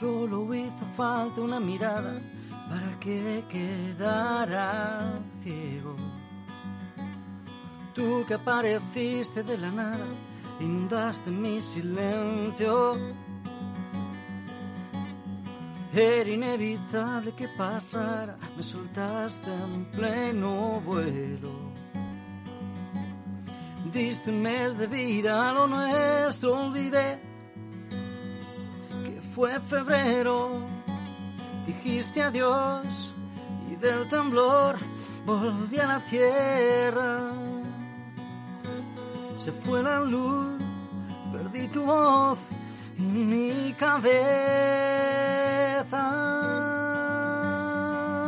Solo hizo falta una mirada para que quedara ciego. Tú que apareciste de la nada, inundaste mi silencio. Era inevitable que pasara, me soltaste en pleno vuelo. Diste un mes de vida a lo nuestro, olvidé fue febrero. Dijiste adiós y del temblor volví a la tierra. Se fue la luz, perdí tu voz y mi cabeza.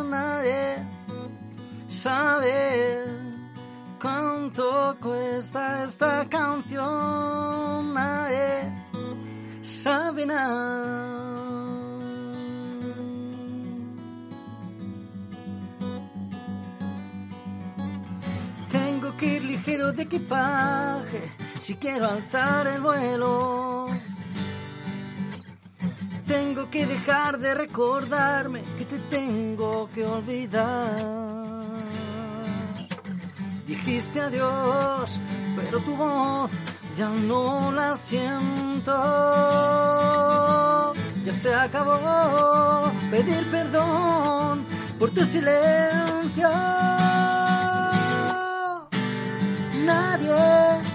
Nadie sabe cuánto cuesta esta canción. Nadie sabe nada. Tengo que ir ligero de equipaje si quiero alzar el vuelo. Tengo que dejar de recordarme que te tengo que olvidar. Dijiste adiós, pero tu voz ya no la siento. Ya se acabó pedir perdón por tu silencio. Nadie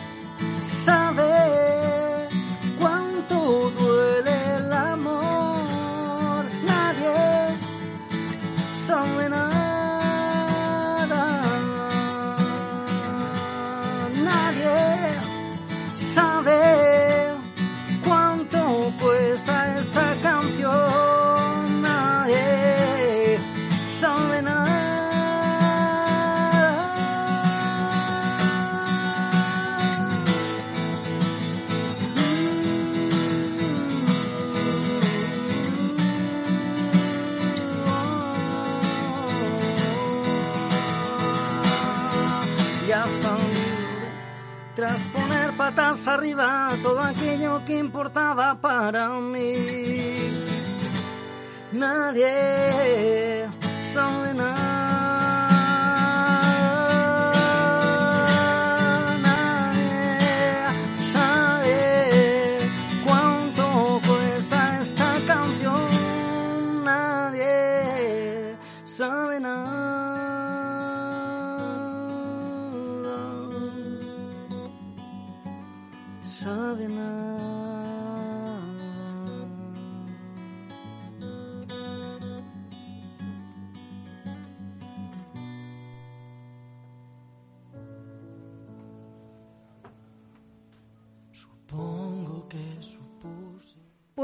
patas arriba todo aquello que importaba para mí. Nadie sabe nada.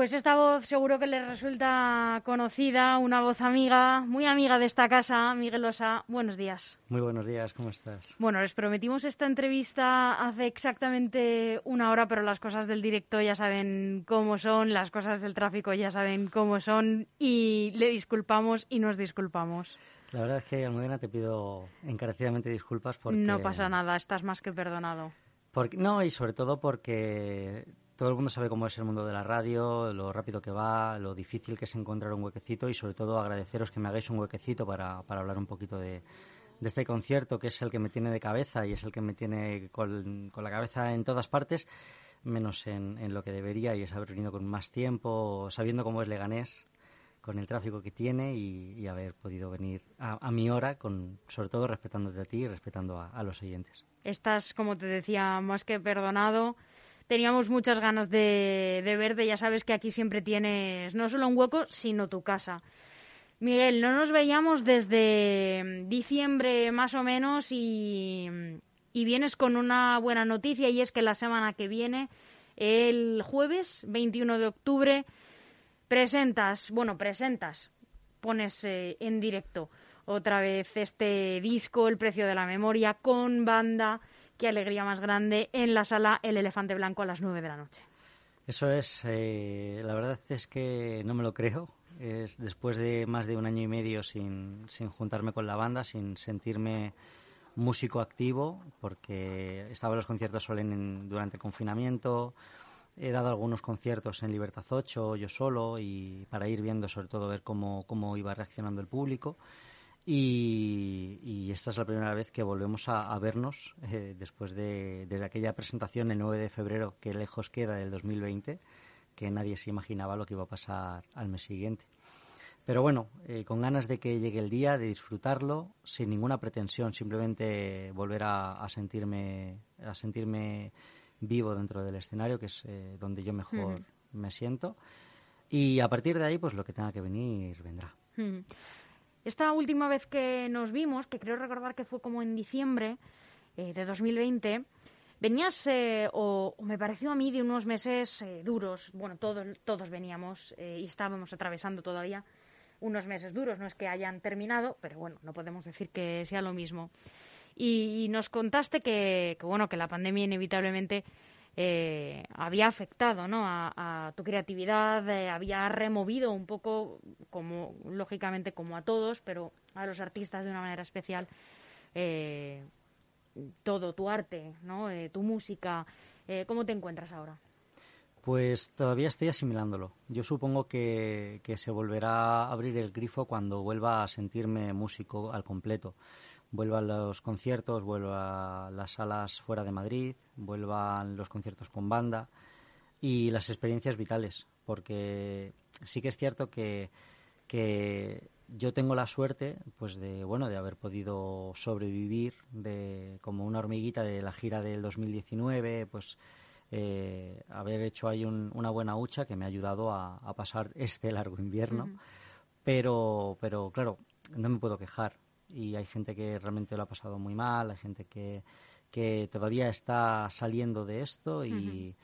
Pues esta voz seguro que les resulta conocida, una voz amiga, muy amiga de esta casa, Miguel Osa. Buenos días. Muy buenos días, ¿cómo estás? Bueno, les prometimos esta entrevista hace exactamente una hora, pero las cosas del directo ya saben cómo son, las cosas del tráfico ya saben cómo son y le disculpamos y nos disculpamos. La verdad es que, Almudena, te pido encarecidamente disculpas porque... No pasa nada, estás más que perdonado. Porque, no, y sobre todo porque todo el mundo sabe cómo es el mundo de la radio, lo rápido que va, lo difícil que es encontrar un huequecito y sobre todo agradeceros que me hagáis un huequecito para, para hablar un poquito de, de este concierto que es el que me tiene de cabeza y es el que me tiene con, con la cabeza en todas partes, menos en, en, lo que debería y es haber venido con más tiempo, sabiendo cómo es Leganés, con el tráfico que tiene y, y haber podido venir a, a, mi hora, con, sobre todo respetándote a ti y respetando a, a los oyentes. Estás, como te decía, más que perdonado. Teníamos muchas ganas de, de, verte. Ya sabes que aquí siempre tienes no solo un hueco, sino tu casa. Miguel, no nos veíamos desde diciembre más o menos y, y vienes con una buena noticia y es que la semana que viene, el jueves 21 de octubre, presentas, bueno, presentas, pones eh, en directo otra vez este disco, El precio de la memoria, con banda. Qué alegría más grande en la sala El Elefante Blanco a las 9 de la noche. Eso es, eh, la verdad es que no me lo creo. Es después de más de un año y medio sin, sin juntarme con la banda, sin sentirme músico activo, porque estaba en los conciertos solo en, durante el confinamiento, he dado algunos conciertos en Libertad 8, yo solo, y para ir viendo sobre todo ver cómo, cómo iba reaccionando el público. Y, esta es la primera vez que volvemos a, vernos eh, después de desde aquella presentación el 9 de febrero que lejos queda del 2020, que nadie se imaginaba lo que iba a pasar al mes siguiente. Pero bueno, eh, con ganas de que llegue el día, de disfrutarlo, sin ninguna pretensión, simplemente volver a, sentirme a sentirme vivo dentro del escenario, que es eh, donde yo mejor me siento. Y a partir de ahí, pues lo que tenga que venir vendrá. Esta última vez que nos vimos, que creo recordar que fue como en diciembre eh, de 2020, venías, o, me pareció a mí, de unos meses duros. Bueno, todos, todos veníamos y estábamos atravesando todavía unos meses duros, no es que hayan terminado, pero bueno, no podemos decir que sea lo mismo. Y, nos contaste que, bueno, que la pandemia inevitablemente eh, había afectado ¿no? a, tu creatividad, eh, había removido un poco, como lógicamente como a todos, pero a los artistas de una manera especial, eh, todo tu arte, ¿no? tu música. ¿Cómo te encuentras ahora? Pues todavía estoy asimilándolo. Yo supongo que, se volverá a abrir el grifo cuando vuelva a sentirme músico al completo. Vuelva a los conciertos, vuelva a las salas fuera de Madrid, vuelvan los conciertos con banda y las experiencias vitales. Porque sí que es cierto que, que yo tengo la suerte pues de bueno de haber podido sobrevivir de como una hormiguita de la gira del 2019 pues eh, haber hecho ahí una buena hucha que me ha ayudado a, pasar este largo invierno. Pero, pero claro, no me puedo quejar. Y hay gente que realmente lo ha pasado muy mal, hay gente que, que todavía está saliendo de esto y,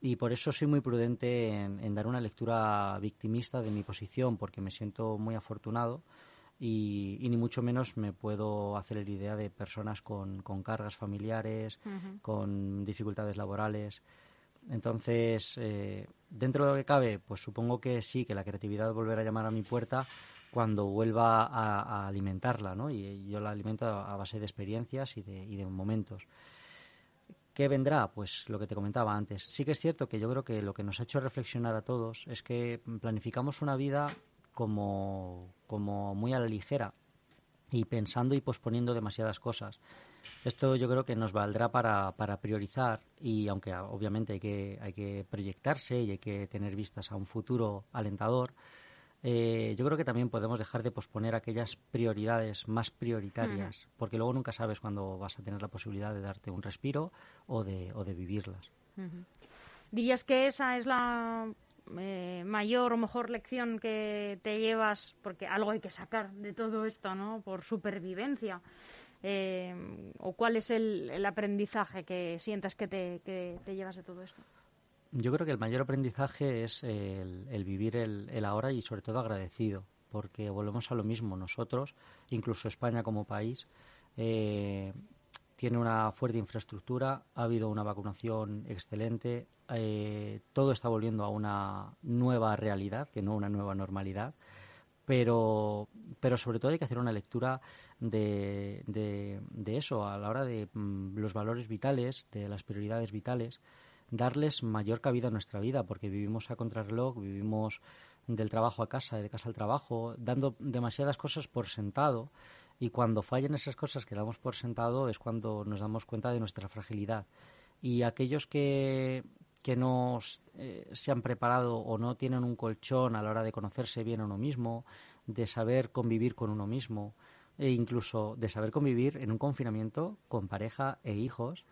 y por eso soy muy prudente en, dar una lectura victimista de mi posición, porque me siento muy afortunado y, ni mucho menos me puedo hacer la idea de personas con, con cargas familiares, con dificultades laborales. Entonces, eh, dentro de lo que cabe, pues supongo que sí, que la creatividad volverá a llamar a mi puerta cuando vuelva a, alimentarla, ¿no? Y yo la alimento a, base de experiencias y de, y de momentos. ¿Qué vendrá? Pues lo que te comentaba antes. Sí que es cierto que yo creo que lo que nos ha hecho reflexionar a todos es que planificamos una vida como, como muy a la ligera y pensando y posponiendo demasiadas cosas. Esto yo creo que nos valdrá para, priorizar y aunque obviamente que, hay que proyectarse y hay que tener vistas a un futuro alentador, eh, yo creo que también podemos dejar de posponer aquellas prioridades más prioritarias, porque luego nunca sabes cuándo vas a tener la posibilidad de darte un respiro o de, o de vivirlas. ¿Dirías que esa es la eh, mayor o mejor lección que te llevas, porque algo hay que sacar de todo esto, ¿no? Por supervivencia. Eh, ¿O cuál es el, aprendizaje que sientas que te, que te, llevas de todo esto? Yo creo que el mayor aprendizaje es el, vivir el, ahora y sobre todo agradecido, porque volvemos a lo mismo. Nosotros, incluso España como país, eh, tiene una fuerte infraestructura, ha habido una vacunación excelente, eh, todo está volviendo a una nueva realidad, que no una nueva normalidad, pero, pero sobre todo hay que hacer una lectura de, de, eso a la hora de mm, los valores vitales, de las prioridades vitales, darles mayor cabida a nuestra vida, porque vivimos a contrarreloj, vivimos del trabajo a casa, de casa al trabajo, dando demasiadas cosas por sentado y cuando fallan esas cosas que damos por sentado es cuando nos damos cuenta de nuestra fragilidad. Y aquellos que, que no eh, se han preparado o no tienen un colchón a la hora de conocerse bien a uno mismo, de saber convivir con uno mismo, e incluso de saber convivir en un confinamiento con pareja e hijos.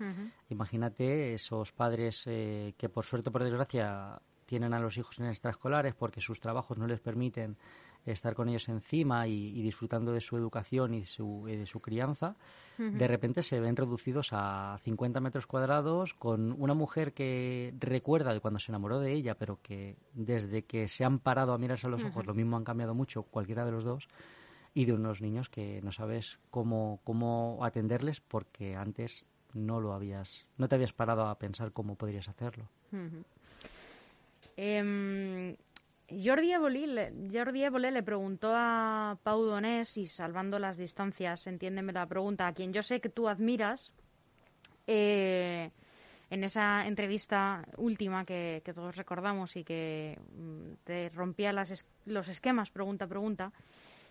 Imagínate esos padres eh, que por suerte o por desgracia tienen a los hijos en extraescolares porque sus trabajos no les permiten estar con ellos encima y, disfrutando de su educación y su, de su crianza, de repente se ven reducidos a 50 metros cuadrados con una mujer que recuerda de cuando se enamoró de ella, pero que desde que se han parado a mirarse a los ojos, lo mismo han cambiado mucho, cualquiera de los dos, y de unos niños que no sabes cómo, cómo atenderles porque antes no lo habías, no te habías parado a pensar cómo podrías hacerlo. Jordi Évole, le preguntó a Pau Donés, y salvando las distancias, entiéndeme la pregunta, a quien yo sé que tú admiras, eh, en esa entrevista última que, todos recordamos y que mm, te rompía las los esquemas pregunta a pregunta,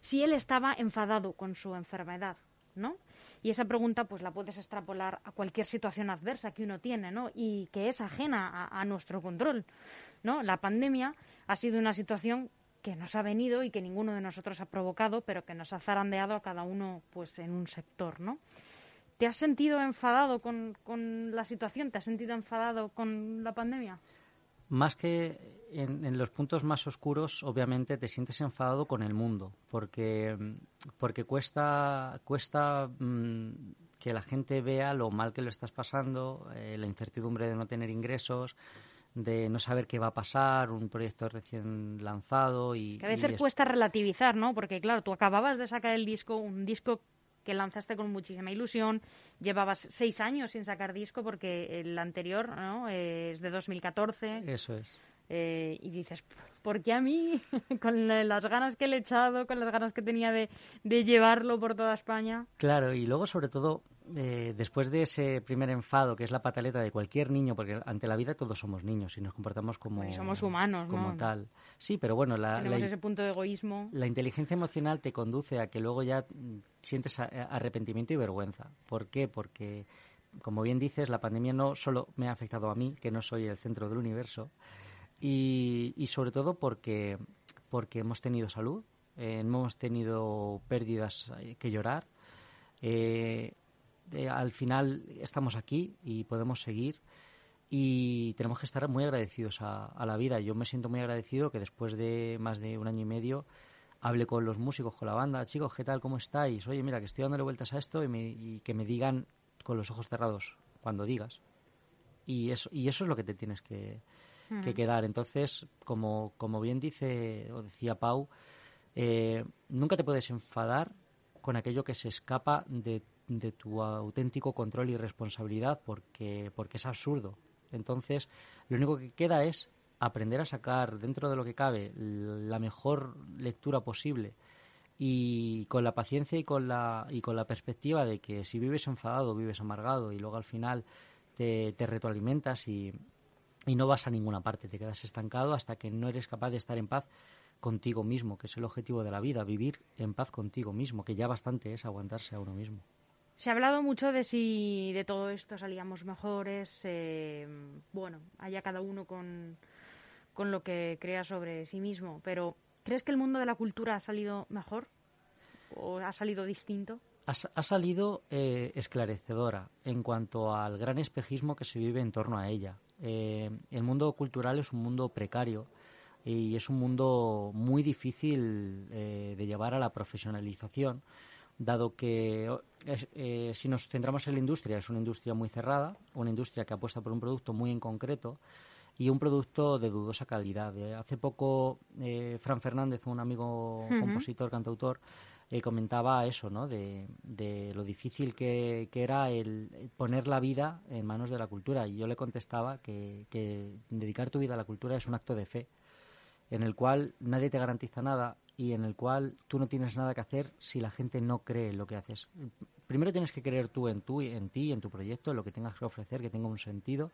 si él estaba enfadado con su enfermedad, ¿no? Y esa pregunta pues la puedes extrapolar a cualquier situación adversa que uno tiene, ¿no? Y que es ajena a, nuestro control, ¿no? La pandemia ha sido una situación que nos ha venido y que ninguno de nosotros ha provocado, pero que nos ha zarandeado a cada uno pues en un sector, ¿no? ¿Te has sentido enfadado con, con la situación? ¿Te has sentido enfadado con la pandemia? Más que en, los puntos más oscuros, obviamente te sientes enfadado con el mundo, porque, porque cuesta, cuesta mm, que la gente vea lo mal que lo estás pasando, eh, la incertidumbre de no tener ingresos, de no saber qué va a pasar, un proyecto recién lanzado y... Que a veces cuesta relativizar, ¿no? Porque claro, tú acababas de sacar el disco, un disco que lanzaste con muchísima ilusión, llevabas seis años sin sacar disco porque el anterior ¿no? es de 2014. Eso es. Eh, y dices, ¿por qué a mí? con las ganas que le he echado, con las ganas que tenía de, de llevarlo por toda España. Claro, y luego sobre todo eh, después de ese primer enfado, que es la pataleta de cualquier niño, porque ante la vida todos somos niños y nos comportamos como... somos humanos, Como tal. Sí, pero bueno, la, ese punto de egoísmo. La inteligencia emocional te conduce a que luego ya sientes arrepentimiento y vergüenza. ¿Por qué? Porque, como bien dices, la pandemia no solo me ha afectado a mí, que no soy el centro del universo, y, y sobre todo porque, porque hemos tenido salud, eh, hemos tenido pérdidas que llorar. Eh, al final estamos aquí y podemos seguir y tenemos que estar muy agradecidos a, la vida. Yo me siento muy agradecido que después de más de un año y medio hable con los músicos, con la banda, chicos, ¿qué tal? ¿Cómo estáis? Oye, mira, que estoy dándole vueltas a esto y, que me digan con los ojos cerrados cuando digas. Y eso, y eso es lo que te tienes que, quedar. Entonces, como, como bien dice o decía Pau, eh, nunca te puedes enfadar con aquello que se escapa de de tu auténtico control y responsabilidad porque, porque es absurdo. Entonces, lo único que queda es aprender a sacar dentro de lo que cabe la mejor lectura posible y con la paciencia y con la, y con la perspectiva de que si vives enfadado, vives amargado y luego al final te, te retroalimentas y, y no vas a ninguna parte, te quedas estancado hasta que no eres capaz de estar en paz contigo mismo, que es el objetivo de la vida, vivir en paz contigo mismo, que ya bastante es aguantarse a uno mismo. Se ha hablado mucho de si de todo esto salíamos mejores. Eh, bueno, allá cada uno con, con lo que crea sobre sí mismo. Pero, ¿crees que el mundo de la cultura ha salido mejor? ¿O ha salido distinto? Ha, salido eh, esclarecedora en cuanto al gran espejismo que se vive en torno a ella. Eh, el mundo cultural es un mundo precario y es un mundo muy difícil de llevar a la profesionalización dado que eh, si nos centramos en la industria, es una industria muy cerrada, una industria que apuesta por un producto muy en concreto y un producto de dudosa calidad. Eh, hace poco, eh, Fran Fernández, un amigo compositor, cantautor, comentaba eso, ¿no? De, lo difícil que, era el poner la vida en manos de la cultura. Y yo le contestaba que, que dedicar tu vida a la cultura es un acto de fe, en el cual nadie te garantiza nada y en el cual tú no tienes nada que hacer si la gente no cree en lo que haces. Primero tienes que creer tú en, tú, en ti, en tu proyecto, en lo que tengas que ofrecer, que tenga un sentido,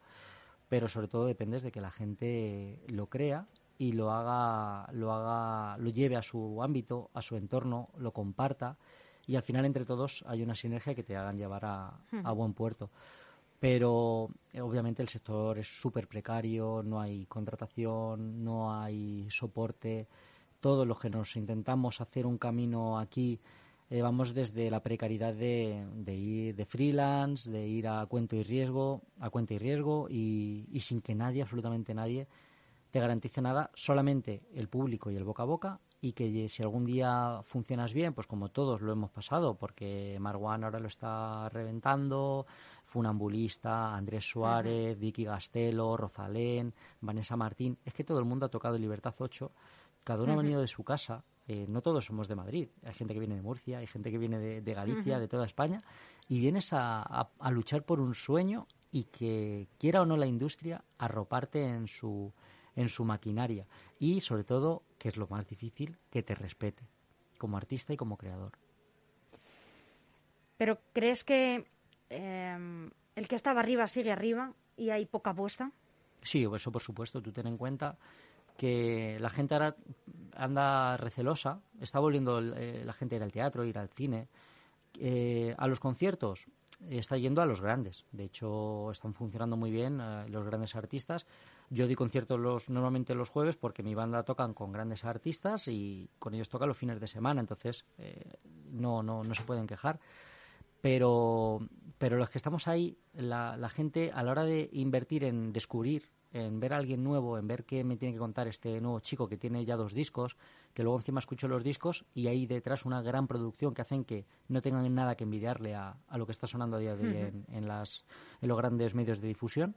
pero sobre todo dependes de que la gente lo crea y lo haga, lo haga, lo lleve a su ámbito, a su entorno, lo comparta y al final entre todos hay una sinergia que te hagan llevar a, a buen puerto. Pero eh, obviamente el sector es súper precario, no hay contratación, no hay soporte, todo lo que nos intentamos hacer un camino aquí, eh, vamos desde la precariedad de, ir de freelance, de ir a cuento y riesgo, a cuenta y riesgo y, sin que nadie, absolutamente nadie, te garantice nada, solamente el público y el boca a boca y que si algún día funcionas bien, pues como todos lo hemos pasado, porque Marwan ahora lo está reventando, Funambulista, Andrés Suárez, Vicky Gastelo, Rosalén, Vanessa Martín, es que todo el mundo ha tocado Libertad 8 cada uno ha venido de su casa. Eh, no todos somos de Madrid. Hay gente que viene de Murcia, hay gente que viene de, Galicia, de toda España. Y vienes a, luchar por un sueño y que, quiera o no la industria, arroparte en su, en su maquinaria. Y sobre todo, que es lo más difícil, que te respete como artista y como creador. Pero ¿crees que em, el que estaba arriba sigue arriba y hay poca apuesta. Sí, eso por supuesto. Tú ten en cuenta que la gente ahora anda recelosa, está volviendo eh, la gente a ir al teatro, ir al cine, eh, a los conciertos, está yendo a los grandes. De hecho, están funcionando muy bien eh, los grandes artistas. Yo di conciertos los, normalmente los jueves porque mi banda tocan con grandes artistas y con ellos toca los fines de semana, entonces no, no, no se pueden quejar. Pero, pero los que estamos ahí, la, la gente a la hora de invertir en descubrir en ver a alguien nuevo, en ver qué me tiene que contar este nuevo chico que tiene ya dos discos, que luego encima escucho los discos y hay detrás una gran producción que hacen que no tengan nada que envidiarle a, lo que está sonando a día de hoy en, las, en los grandes medios de difusión,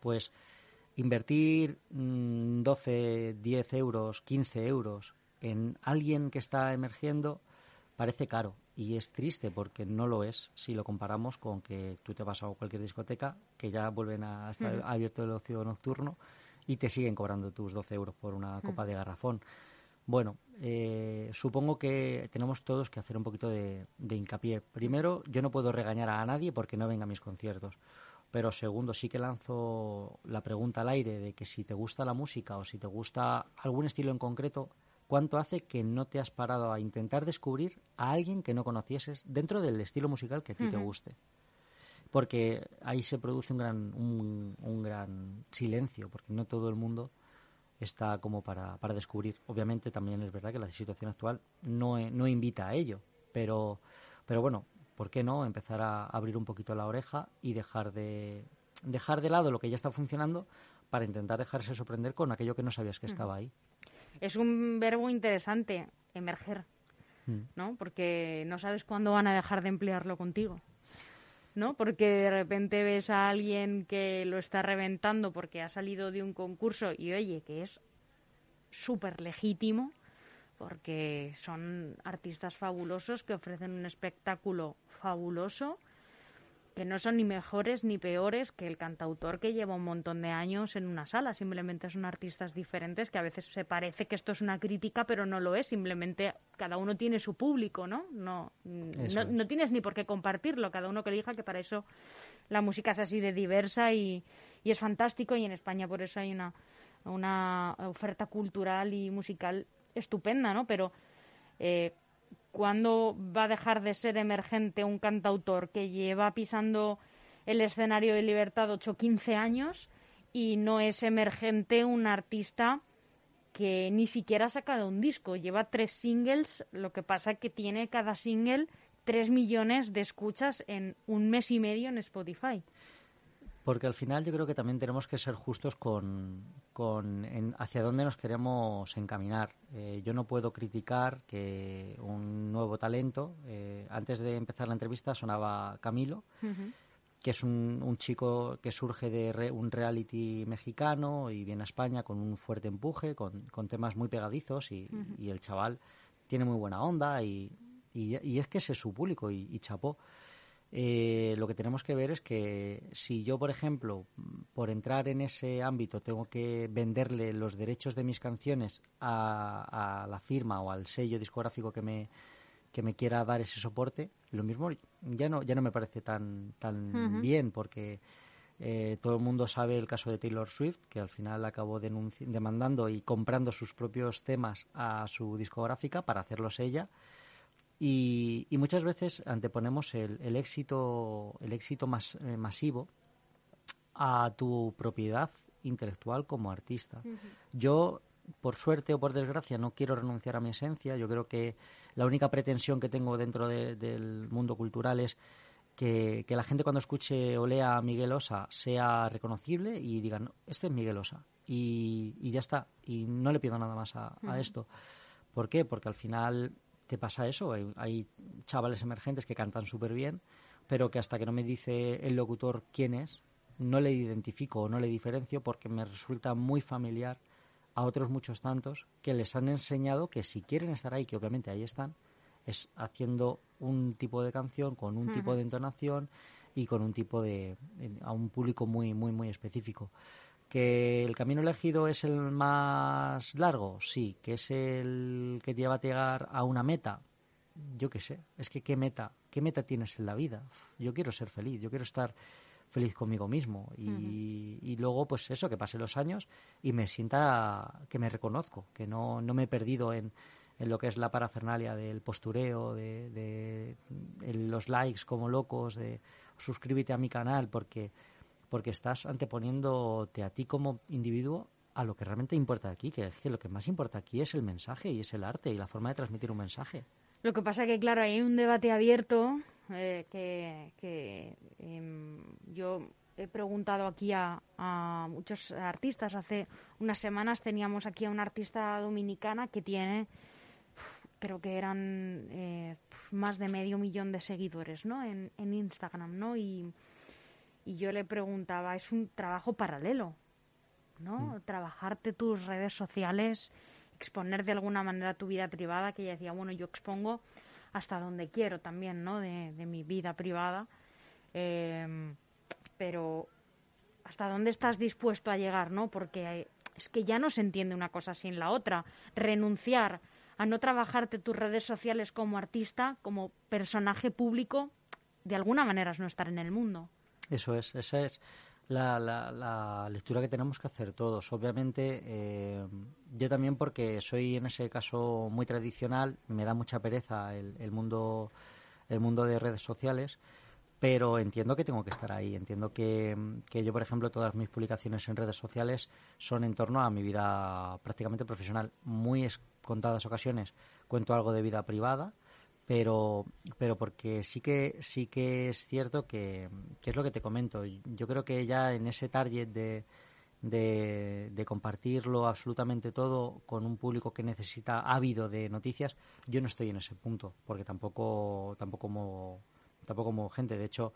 pues invertir 12, mm, 10 euros, 15 euros en alguien que está emergiendo parece caro y es triste porque no lo es si lo comparamos con que tú te vas a cualquier discoteca que ya vuelven a estar abierto el ocio nocturno y te siguen cobrando tus 12 euros por una copa de garrafón. Bueno, eh, supongo que tenemos todos que hacer un poquito de, hincapié. Primero, yo no puedo regañar a nadie porque no venga a mis conciertos. Pero segundo, sí que lanzo la pregunta al aire de que si te gusta la música o si te gusta algún estilo en concreto, ¿Cuánto hace que no te has parado a intentar descubrir a alguien que no conocieses dentro del estilo musical que a ti te guste? Porque ahí se produce un gran, un, gran silencio, porque no todo el mundo está como para, para, descubrir. Obviamente también es verdad que la situación actual no, no invita a ello, pero, pero bueno, ¿por qué no empezar a abrir un poquito la oreja y dejar de, dejar de lado lo que ya está funcionando para intentar dejarse sorprender con aquello que no sabías que estaba ahí? es un verbo interesante, emerger, mm. ¿no? Porque no sabes cuándo van a dejar de emplearlo contigo. ¿no? Porque de repente ves a alguien que lo está reventando porque ha salido de un concurso y oye, que es súper legítimo, porque son artistas fabulosos que ofrecen un espectáculo fabuloso que no son ni mejores ni peores que el cantautor que lleva un montón de años en una sala. Simplemente son artistas diferentes que a veces se parece que esto es una crítica, pero no lo es. Simplemente cada uno tiene su público, ¿no? No, no, tienes ni por qué compartirlo. Cada uno que elija que para eso la música es así de diversa y, y es fantástico. Y en España por eso hay una, una oferta cultural y musical estupenda, ¿no? Pero eh, ¿Cuándo va a dejar de ser emergente un cantautor que lleva pisando el escenario de Libertad 8 o 15 años y no es emergente un artista que ni siquiera ha sacado un disco? Lleva tres singles, lo que pasa que tiene cada single tres millones de escuchas en un mes y medio en Spotify. Porque al final yo creo que también tenemos que ser justos con, hacia dónde nos queremos encaminar. Eh, yo no puedo criticar que un nuevo talento, eh, antes de empezar la entrevista sonaba Camilo, que es un, chico que surge de un reality mexicano y viene a España con un fuerte empuje, con, temas muy pegadizos y, el chaval tiene muy buena onda y, es que ese es su público y, y chapó. Eh, lo que tenemos que ver es que si yo, por ejemplo, por entrar en ese ámbito tengo que venderle los derechos de mis canciones a, la firma o al sello discográfico que me, que me quiera dar ese soporte, lo mismo ya no, ya no me parece tan, tan bien porque eh, todo el mundo sabe el caso de Taylor Swift, que al final acabó demandando y comprando sus propios temas a su discográfica para hacerlos ella y, muchas veces anteponemos el, el éxito, el éxito más eh, masivo a tu propiedad intelectual como artista. Yo, por suerte o por desgracia, no quiero renunciar a mi esencia. Yo creo que la única pretensión que tengo dentro del mundo cultural es que, la gente cuando escuche o lea a Miguel Osa sea reconocible y digan, este es Miguel Osa. Y, ya está. Y no le pido nada más a, a esto. ¿Por qué? Porque al final te pasa eso. Hay, chavales emergentes que cantan súper bien, pero que hasta que no me dice el locutor quién es, no le identifico o no le diferencio porque me resulta muy familiar a otros muchos tantos que les han enseñado que si quieren estar ahí, que obviamente ahí están, es haciendo un tipo de canción con un tipo de entonación y con un tipo de a un público muy muy muy específico. ¿Que el camino elegido es el más largo? Sí. ¿Que es el que te lleva a llegar a una meta? Yo qué sé. Es que qué meta, qué meta tienes en la vida. Yo quiero ser feliz, yo quiero estar feliz conmigo mismo. Y, y, luego, pues eso, que pasen los años y me sienta que me reconozco, que no, no me he perdido en, en lo que es la parafernalia del postureo, de, de, los likes como locos, de suscríbete a mi canal, porque, porque estás anteponiéndote a ti como individuo a lo que realmente importa aquí, que es que lo que más importa aquí es el mensaje y es el arte y la forma de transmitir un mensaje. Lo que pasa que, claro, hay un debate abierto eh, que, em, yo he preguntado aquí a, muchos artistas. Hace unas semanas teníamos aquí a una artista dominicana que tiene, creo que eran eh, más de medio millón de seguidores ¿no? en, Instagram. ¿no? Y, y yo le preguntaba, es un trabajo paralelo, ¿no? Mm. Trabajarte tus redes sociales exponer de alguna manera tu vida privada, que ella decía, bueno, yo expongo hasta donde quiero también, ¿no? De, mi vida privada. Em, pero hasta dónde estás dispuesto a llegar, ¿no? Porque es que ya no se entiende una cosa sin la otra. Renunciar a no trabajarte tus redes sociales como artista, como personaje público, de alguna manera es no estar en el mundo. Eso es, esa es la, la, lectura que tenemos que hacer todos. Obviamente, eh, yo también porque soy en ese caso muy tradicional, me da mucha pereza el, mundo el mundo de redes sociales, pero entiendo que tengo que estar ahí. Entiendo que, que yo, por ejemplo, todas mis publicaciones en redes sociales son en torno a mi vida prácticamente profesional. Muy contadas ocasiones cuento algo de vida privada, pero pero porque sí que sí que es cierto que, que, es lo que te comento. Yo creo que ya en ese target de, de, compartirlo absolutamente todo con un público que necesita ávido de noticias yo no estoy en ese punto porque tampoco tampoco como tampoco como gente. De hecho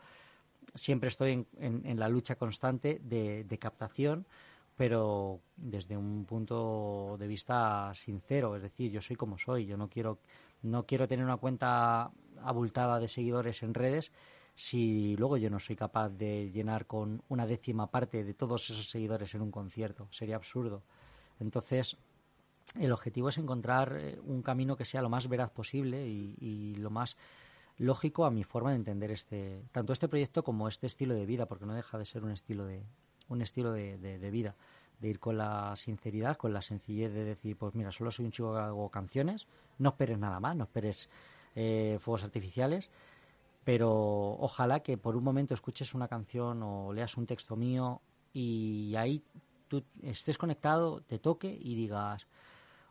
siempre estoy en, en, en la lucha constante de, de captación pero desde un punto de vista sincero, es decir, yo soy como soy, yo no quiero no quiero tener una cuenta abultada de seguidores en redes si luego yo no soy capaz de llenar con una décima parte de todos esos seguidores en un concierto. Sería absurdo. Entonces, el objetivo es encontrar eh, un camino que sea lo más veraz posible y, lo más lógico a mi forma de entender este tanto este proyecto como este estilo de vida, porque no deja de ser un estilo de un estilo de vida de ir con la sinceridad, con la sencillez de decir, pues mira, solo soy un chico que hago canciones, no esperes nada más, no esperes eh, fuegos artificiales, pero ojalá que por un momento escuches una canción o leas un texto mío y ahí tú estés conectado, te toque y digas,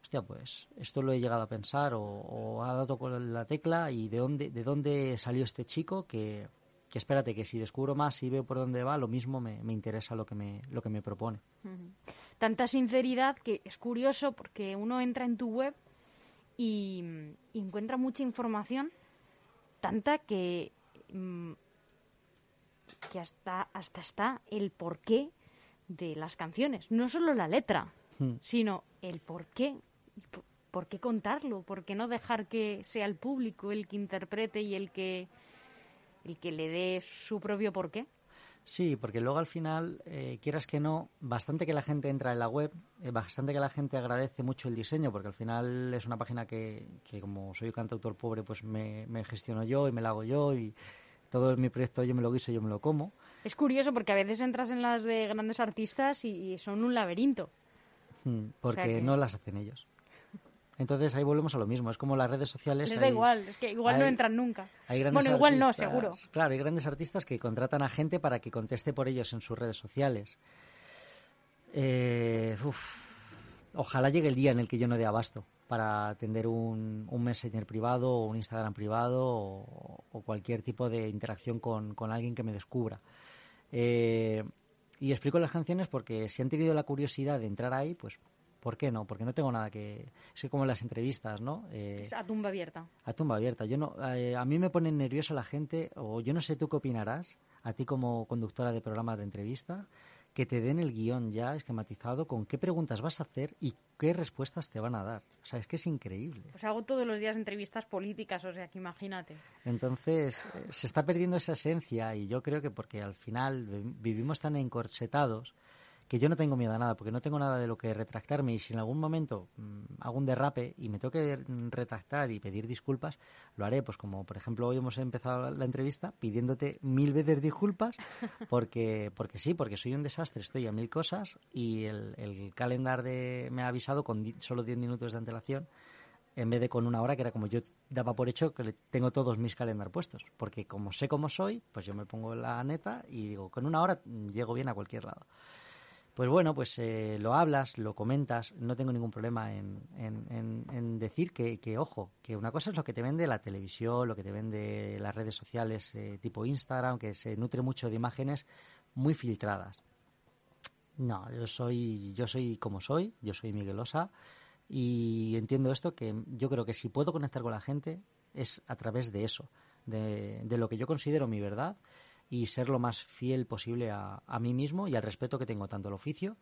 hostia, pues esto lo he llegado a pensar o, ha dado con la tecla y de dónde, de dónde salió este chico que, que espérate que si descubro más y veo por dónde va, lo mismo me, me interesa lo que me, lo que me propone. Tanta sinceridad que es curioso porque uno entra en tu web y, encuentra mucha información, tanta que, mm, que hasta, hasta está el porqué de las canciones. No solo la letra, hmm. sino el porqué. ¿Por qué contarlo? ¿Por qué no dejar que sea el público el que interprete y el que y que le dé su propio porqué. Sí, porque luego al final, eh, quieras que no, bastante que la gente entra en la web, eh, bastante que la gente agradece mucho el diseño, porque al final es una página que, que como soy un cantautor pobre, pues me, gestiono yo y me la hago yo y todo mi proyecto yo me lo guiso, yo me lo como. Es curioso porque a veces entras en las de grandes artistas y, son un laberinto. Hmm, porque no las hacen ellos. Entonces ahí volvemos a lo mismo, es como las redes sociales. Les da igual, es que igual no entran nunca. bueno, igual no, seguro. Claro, hay grandes artistas que contratan a gente para que conteste por ellos en sus redes sociales. Eh, ojalá llegue el día en el que yo no dé abasto para atender un, un Messenger privado o un Instagram privado o, cualquier tipo de interacción con, con alguien que me descubra. Eh, y explico las canciones porque si han tenido la curiosidad de entrar ahí, pues ¿Por qué no? Porque no tengo nada que... Es como en las entrevistas, ¿no? Eh, a tumba abierta. A tumba abierta. Yo no, eh, a mí me pone nervioso la gente, o yo no sé tú qué opinarás, a ti como conductora de programas de entrevista, que te den el guion ya esquematizado con qué preguntas vas a hacer y qué respuestas te van a dar. O sea, es que es increíble. Pues hago todos los días entrevistas políticas, o sea, que imagínate. Entonces, eh, se está perdiendo esa esencia y yo creo que porque al final vivimos tan encorsetados que yo no tengo miedo a nada, porque no tengo nada de lo que retractarme y si en algún momento mm, hago un derrape y me tengo que retractar y pedir disculpas, lo haré, pues como por ejemplo hoy hemos empezado la entrevista pidiéndote mil veces disculpas, porque, porque sí, porque soy un desastre, estoy a mil cosas y el, el calendar de, me ha avisado con solo 10 minutos de antelación en vez de con una hora, que era como yo daba por hecho que tengo todos mis calendar puestos. Porque como sé cómo soy, pues yo me pongo la neta y digo, con una hora llego bien a cualquier lado. Pues bueno, pues eh, lo hablas, lo comentas, no tengo ningún problema en, en, decir que, que, ojo, que una cosa es lo que te vende la televisión, lo que te vende las redes sociales eh, tipo Instagram, que se nutre mucho de imágenes muy filtradas. No, yo soy, yo soy como soy, yo soy Miguelosa y entiendo esto que yo creo que si puedo conectar con la gente es a través de eso, de, de lo que yo considero mi verdad y ser lo más fiel posible a, a, mí mismo y al respeto que tengo tanto al oficio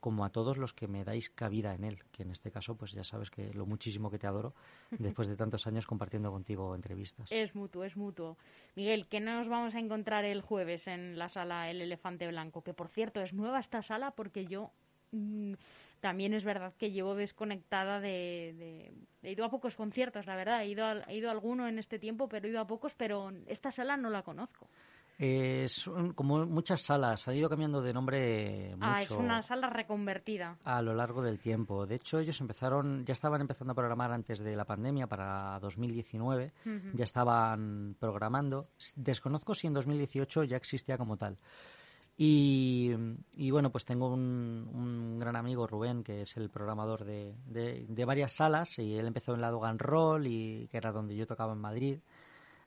como a todos los que me dais cabida en él, que en este caso pues ya sabes que lo muchísimo que te adoro después de tantos años compartiendo contigo entrevistas. Es mutuo, es mutuo. Miguel, ¿qué nos vamos a encontrar el jueves en la sala El Elefante Blanco? Que por cierto es nueva esta sala porque yo... Mmm, también es verdad que llevo desconectada de, He ido a pocos conciertos, la verdad. He ido, a, he ido a alguno en este tiempo, pero he ido a pocos, pero esta sala no la conozco. Es como muchas salas, ha ido cambiando de nombre mucho. Ah, es una sala reconvertida. A lo largo del tiempo. De hecho, ellos empezaron, ya estaban empezando a programar antes de la pandemia para 2019, ya estaban programando. Desconozco si en 2018 ya existía como tal. Y, bueno, pues tengo un, gran amigo, Rubén, que es el programador de, de, varias salas, y él empezó en la Dogan Roll, y, que era donde yo tocaba en Madrid.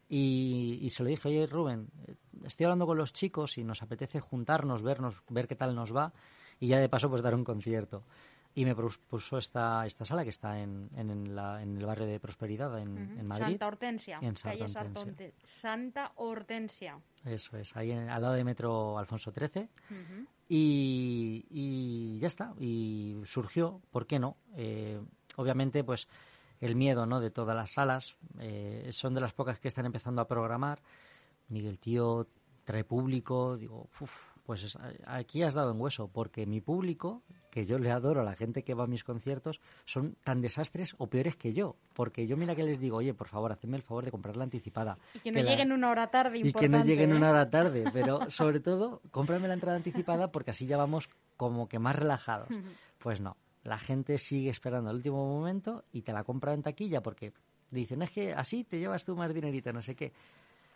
Y, y, se lo dije, oye Rubén, estoy hablando con los chicos y nos apetece juntarnos, vernos, ver qué tal nos va, y ya de paso pues dar un concierto y me propuso esta, esta sala que está en, en, el barrio de Prosperidad en, Madrid. Santa Hortensia. En Santa, Hortensia. Santa Hortensia. Eso es, ahí al lado de Metro Alfonso XIII. y, y, ya está, y surgió, ¿por qué no? Eh, obviamente, pues el miedo ¿no? de todas las salas, eh, son de las pocas que están empezando a programar. Miguel Tío trae público, digo, uff, pues aquí has dado en hueso, porque mi público, que yo le adoro a la gente que va a mis conciertos, son tan desastres o peores que yo. Porque yo mira que les digo, oye, por favor, hacedme el favor de comprarla anticipada. Y que no lleguen una hora tarde, Y que no lleguen una ¿eh? hora tarde, pero sobre todo, cómprame la entrada anticipada porque así ya vamos como que más relajados. Pues no, la gente sigue esperando el último momento y te la compra en taquilla porque dicen, es que así te llevas tú más dinerito, no sé qué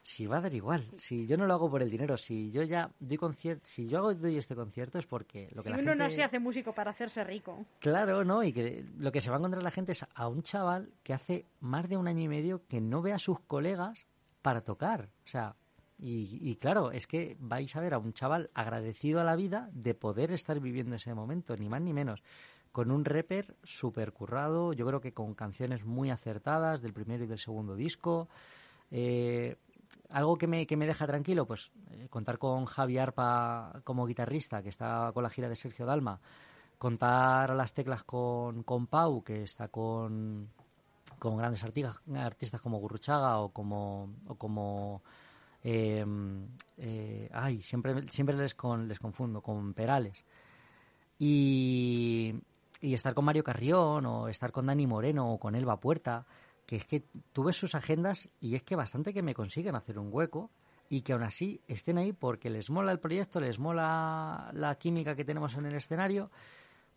si va a dar igual, si yo no lo hago por el dinero, si yo ya doy concierto, si yo hago doy este concierto es porque lo que si uno no se hace músico para hacerse rico. Claro, ¿no? Y que lo que se va a encontrar la gente es a un chaval que hace más de un año y medio que no ve a sus colegas para tocar. O sea, y, y, claro, es que vais a ver a un chaval agradecido a la vida de poder estar viviendo ese momento, ni más ni menos. Con un rapper súper currado, yo creo que con canciones muy acertadas del primero y del segundo disco. Eh, algo que me, que me deja tranquilo, pues eh, contar con Javi Arpa como guitarrista, que está con la gira de Sergio Dalma, contar a las teclas con, con Pau, que está con, con grandes artistas, artistas como Gurruchaga o como, o como em, eh, ay, siempre, siempre les, les confundo, con Perales. Y, y estar con Mario Carrión o estar con Dani Moreno o con Elba Puerta que es que tú ves sus agendas y es que bastante que me consiguen hacer un hueco y que aún así estén ahí porque les mola el proyecto, les mola la química que tenemos en el escenario,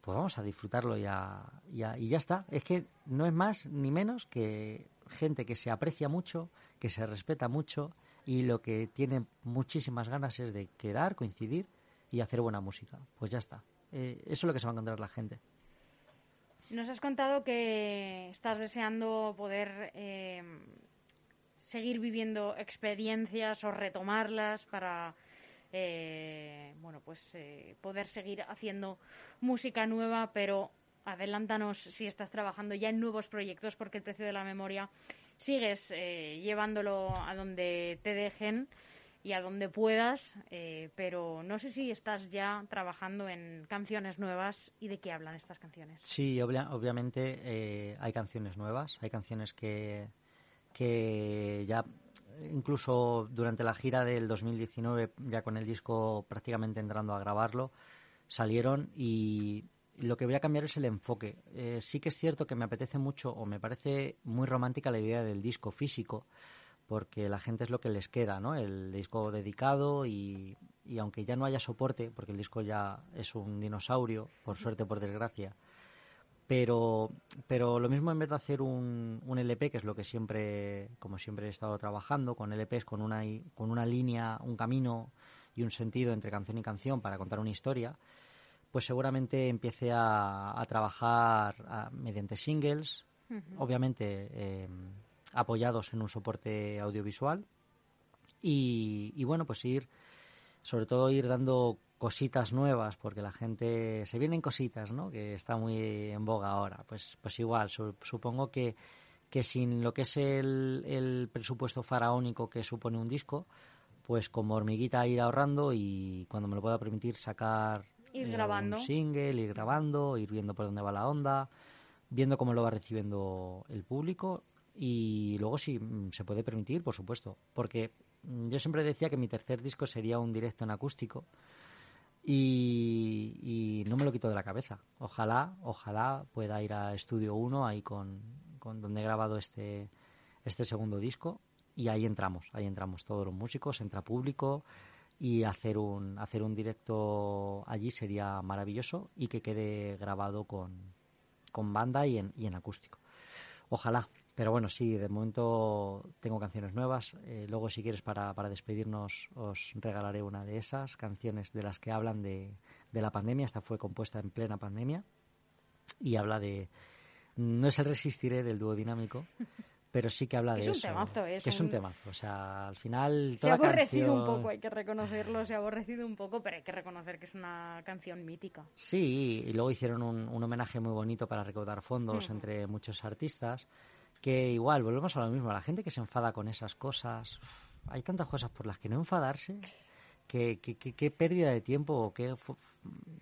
pues vamos a disfrutarlo ya, y ya está. Es que no es más ni menos que gente que se aprecia mucho, que se respeta mucho y lo que tiene muchísimas ganas es de quedar, coincidir y hacer buena música. Pues ya está. Eh, eso es lo que se va a encontrar la gente. Nos has contado que estás deseando poder eh, seguir viviendo experiencias o retomarlas para eh, bueno pues eh, poder seguir haciendo música nueva, pero adelántanos si estás trabajando ya en nuevos proyectos porque el precio de la memoria sigues llevándolo a donde te dejen y a donde puedas, eh, pero no sé si estás ya trabajando en canciones nuevas y de qué hablan estas canciones. Sí, obviamente eh, hay canciones nuevas, hay canciones que, que ya incluso durante la gira del 2019, ya con el disco prácticamente entrando a grabarlo, salieron y lo que voy a cambiar es el enfoque. Eh, sí que es cierto que me apetece mucho o me parece muy romántica la idea del disco físico, porque la gente es lo que les queda, ¿no? El disco dedicado y, y aunque ya no haya soporte, porque el disco ya es un dinosaurio, por suerte, por desgracia, pero, pero lo mismo en vez de hacer un, un LP, que es lo que siempre, como siempre he estado trabajando, con LPs, con una, con una línea, un camino y un sentido entre canción y canción para contar una historia, pues seguramente empiece a, trabajar mediante singles, obviamente eh, apoyados en un soporte audiovisual y, y, bueno, pues ir, sobre todo ir dando cositas nuevas, porque la gente, se vienen cositas, ¿no? Que está muy en boga ahora. Pues, pues igual, supongo que, que sin lo que es el, el presupuesto faraónico que supone un disco, pues como hormiguita ir ahorrando y cuando me lo pueda permitir sacar ir grabando. un single, ir grabando, ir viendo por dónde va la onda, viendo cómo lo va recibiendo el público y luego si mm, se puede permitir, por supuesto, porque mm, yo siempre decía que mi tercer disco sería un directo en acústico y, no me lo quito de la cabeza. Ojalá, ojalá pueda ir a Estudio 1 ahí con, con donde he grabado este, este segundo disco y ahí entramos, ahí entramos todos los músicos, entra público y hacer un hacer un directo allí sería maravilloso y que quede grabado con, con banda y en, y en acústico. Ojalá, pero bueno, sí, de momento tengo canciones nuevas. Eh, luego, si quieres, para, para despedirnos, os regalaré una de esas canciones de las que hablan de, de la pandemia. Esta fue compuesta en plena pandemia y habla de. No es el resistiré del dúo dinámico, pero sí que habla de es un eso. Temazo, es que es un temazo. O sea, al final. se ha aborrecido un poco, hay que reconocerlo, se ha aborrecido un poco, pero hay que reconocer que es una canción mítica. Sí, y luego hicieron un, un homenaje muy bonito para recaudar fondos entre muchos artistas. Que igual, volvemos a lo mismo, la gente que se enfada con esas cosas. Hay tantas cosas por las que no enfadarse. Qué, qué, pérdida de tiempo o qué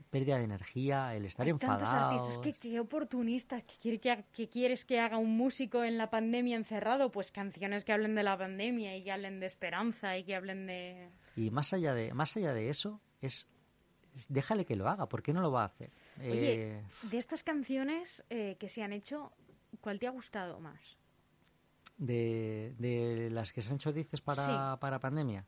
pérdida de energía el estar Hay enfadado. Artistas, qué oportunistas, ¿qué, que, quieres que haga un músico en la pandemia encerrado? Pues canciones que hablen de la pandemia y que hablen de esperanza y que hablen de... Y más allá de, más allá de eso, es déjale que lo haga, ¿por qué no lo va a hacer? Oye, eh, de estas canciones eh, que se han hecho, ¿cuál te ha gustado más? De, de las que se han hecho, dices, para, para pandemia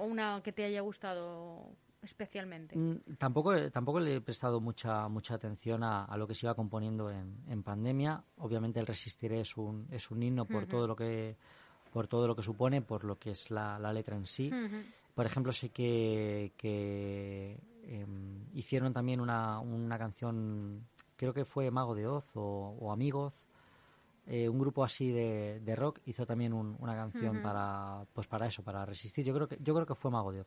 o una que te haya gustado especialmente? Mm, tampoco, tampoco le he prestado mucha mucha atención a, lo que se iba componiendo en, en, pandemia. Obviamente el Resistiré es un, es un himno por todo lo que por todo lo que supone, por lo que es la, la letra en sí. Por ejemplo, sé que, que em, hicieron también una, una canción, creo que fue Mago de Oz o, o Amigos, eh, un grupo así de, de, rock hizo también una canción para pues para eso para resistir. Yo creo que yo creo que fue Mago de Oz.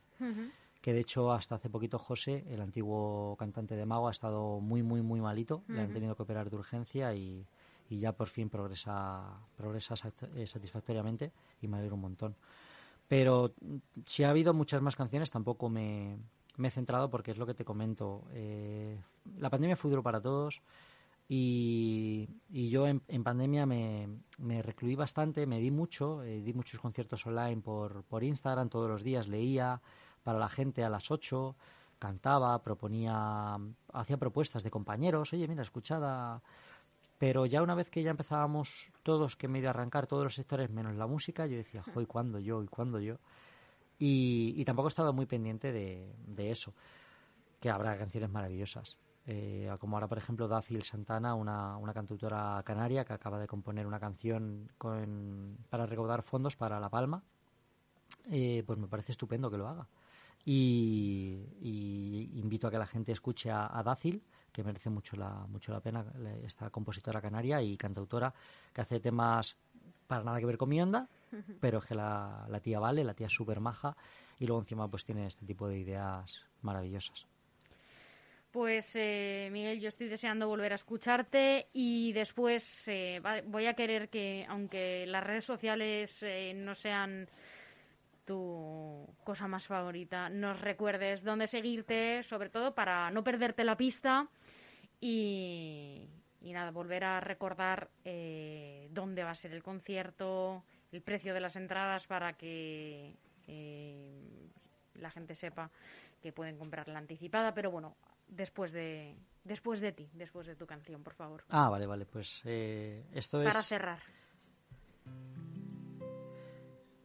Que de hecho hasta hace poquito José el antiguo cantante de Mago ha estado muy muy muy malito. Le han tenido que operar de urgencia y, y ya por fin progresa progresa eh, satisfactoriamente y me alegro un montón. Pero si ha habido muchas más canciones tampoco me, me he centrado porque es lo que te comento. Eh, la pandemia fue duro para todos y, yo en, pandemia me, me, recluí bastante, me di mucho, eh, di muchos conciertos online por, por Instagram todos los días, leía para la gente a las 8, cantaba, proponía, hacía propuestas de compañeros, oye, mira, escuchada. Pero ya una vez que ya empezábamos todos, que me iba a arrancar todos los sectores menos la música, yo decía, ¿y cuándo yo? ¿Y cuándo yo? Y, y tampoco he estado muy pendiente de, de eso, que habrá canciones maravillosas. Eh, como ahora, por ejemplo, Dacil Santana, una, una cantautora canaria que acaba de componer una canción para recaudar fondos para La Palma, eh, pues me parece estupendo que lo haga. Y, invito a que la gente escuche a, a Dácil, que merece mucho la, mucho la pena, esta compositora canaria y cantautora que hace temas para nada que ver con mi onda, pero es que la, la tía vale, la tía es súper maja y luego encima pues tiene este tipo de ideas maravillosas. Pues eh, Miguel, yo estoy deseando volver a escucharte y después eh, voy a querer que, aunque las redes sociales eh, no sean tu cosa más favorita, nos recuerdes dónde seguirte, sobre todo para no perderte la pista y, y nada, volver a recordar dónde va a ser el concierto, el precio de las entradas para que la gente sepa que pueden comprar la anticipada, pero bueno, después de, después de ti, después de tu canción, por favor. Ah, vale, vale, pues eh, esto Para es... cerrar.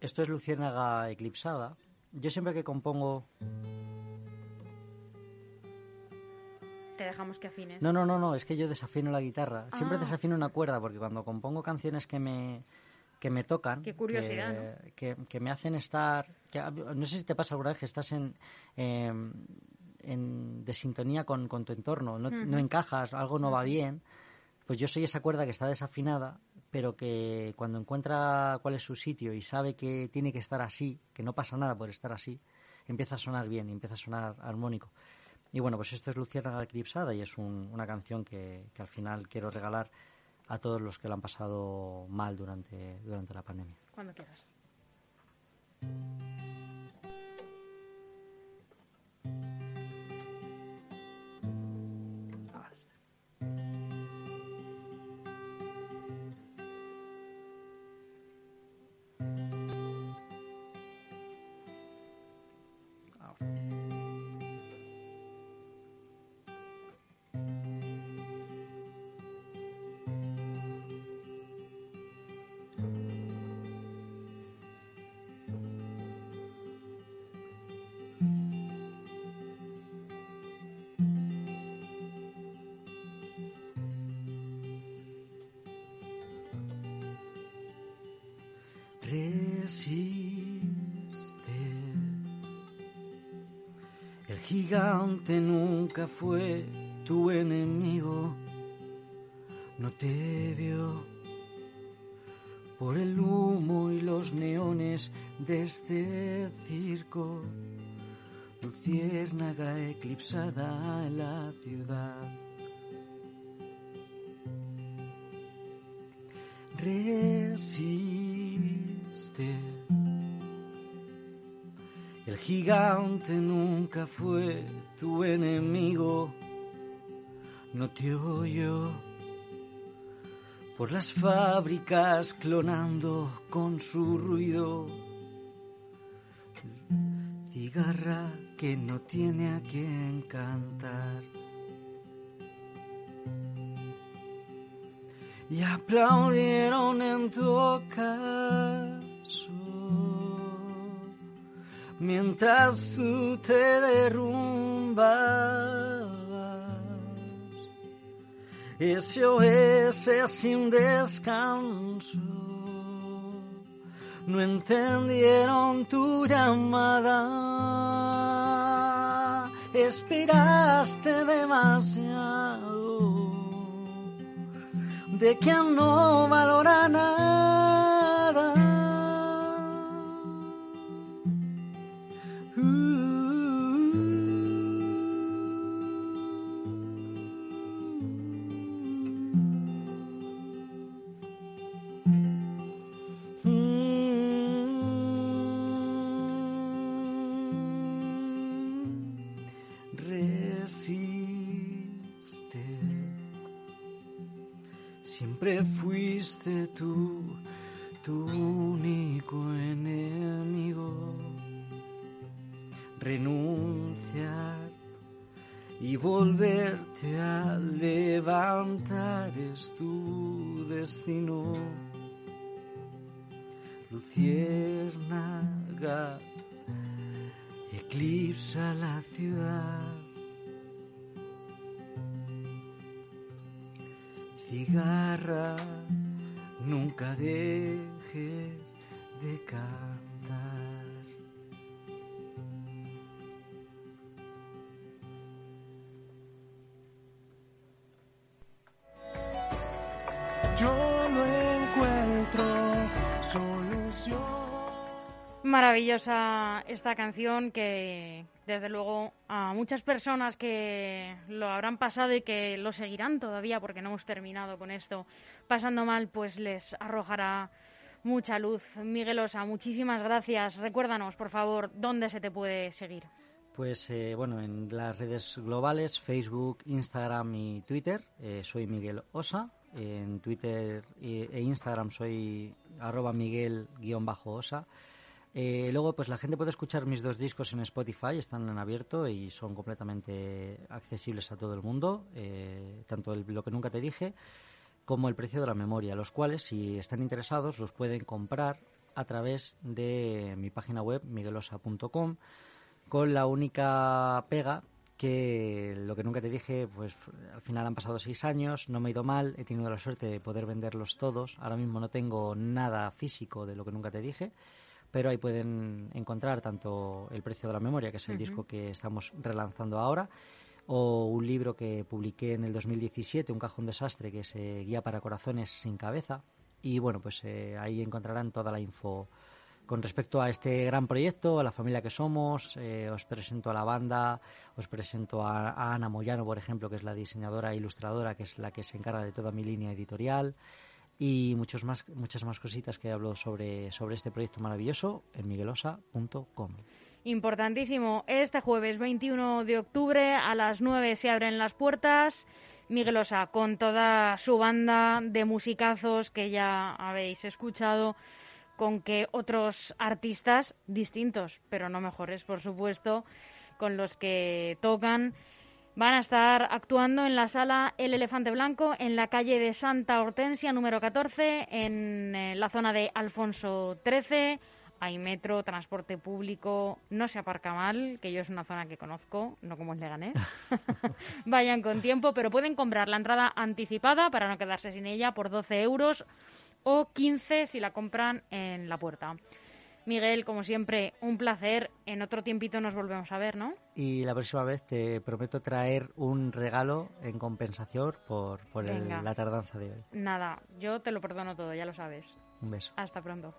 Esto es Luciérnaga Eclipsada. Yo siempre que compongo... Te dejamos que afines. No, no, no, no, es que yo desafino la guitarra. Siempre Ah. desafino una cuerda porque cuando compongo canciones que me que me tocan, Qué curiosidad, que, que- que me hacen estar, que- no sé si te pasa alguna vez que estás en, em, en de sintonía con, con tu entorno, no, no encajas, algo no va bien, pues yo soy esa cuerda que está desafinada, pero que cuando encuentra cuál es su sitio y sabe que tiene que estar así, que no pasa nada por estar así, empieza a sonar bien y empieza a sonar armónico. Y bueno, pues esto es Luciérnaga Eclipsada y es un- una canción que, que al final quiero regalar a todos los que la han pasado mal durante, durante la pandemia. Cuando quieras. El gigante nunca fue tu enemigo, no te vio por el humo y los neones de este circo, luciérnaga eclipsada en la ciudad. resiste. Gigante nunca fue tu enemigo, no te oyó por las fábricas clonando con su ruido. Cigarra que no tiene a quien cantar. y aplaudieron en tu ocaso mientras tú te derrumbabas. SOS sin descanso no entendieron tu llamada. Esperaste demasiado de quien no valora nada. Yo no encuentro solución. Maravillosa esta canción que desde luego a muchas personas que lo habrán pasado y que lo seguirán todavía porque no hemos terminado con esto pasando mal pues les arrojará mucha luz. Miguelosa, muchísimas gracias. Recuérdanos, por favor, dónde se te puede seguir. Pues eh, bueno, en las redes globales, Facebook, Instagram y Twitter, eh, soy Miguel Osa. En Twitter e Instagram soy arroba Miguel-Osa. Eh, luego, pues la gente puede escuchar mis dos discos en Spotify, están en abierto y son completamente accesibles a todo el mundo, eh, tanto lo que nunca te dije como el precio de la memoria, los cuales, si están interesados, los pueden comprar a través de mi página web, miguelosa.com, con la única pega que lo que nunca te dije, pues al final han pasado seis años, no me he ido mal, he tenido la suerte de poder venderlos todos. Ahora mismo no tengo nada físico de lo que nunca te dije, pero ahí pueden encontrar tanto el precio de la memoria, que es el disco que estamos relanzando ahora, o un libro que publiqué en el 2017, Un cajón desastre, que se Guía para corazones sin cabeza. Y bueno, pues eh, ahí encontrarán toda la info con respecto a este gran proyecto, a la familia que somos. Eh, os presento a la banda, os presento a, Ana Moyano, por ejemplo, que es la diseñadora e ilustradora, que es la que se encarga de toda mi línea editorial y muchos más, muchas más cositas que hablo sobre, sobre este proyecto maravilloso en miguelosa.com. Importantísimo. Este jueves 21 de octubre a las 9 se abren las puertas. Miguelosa, con toda su banda de musicazos que ya habéis escuchado, con que otros artistas distintos, pero no mejores, por supuesto, con los que tocan Van a estar actuando en la sala El Elefante Blanco, en la calle de Santa Hortensia, número 14, en eh, la zona de Alfonso XIII. Hay metro, transporte público, no se aparca mal, que yo es una zona que conozco, no como es Leganés. Vayan con tiempo, pero pueden comprar la entrada anticipada para no quedarse sin ella por 12 euros o 15 si la compran en la puerta. Miguel, como siempre, un placer. En otro tiempito nos volvemos a ver, ¿no? Y la próxima vez te prometo traer un regalo en compensación por, por el- la tardanza de hoy. Nada, yo te lo perdono todo, ya lo sabes. Un beso. Hasta pronto.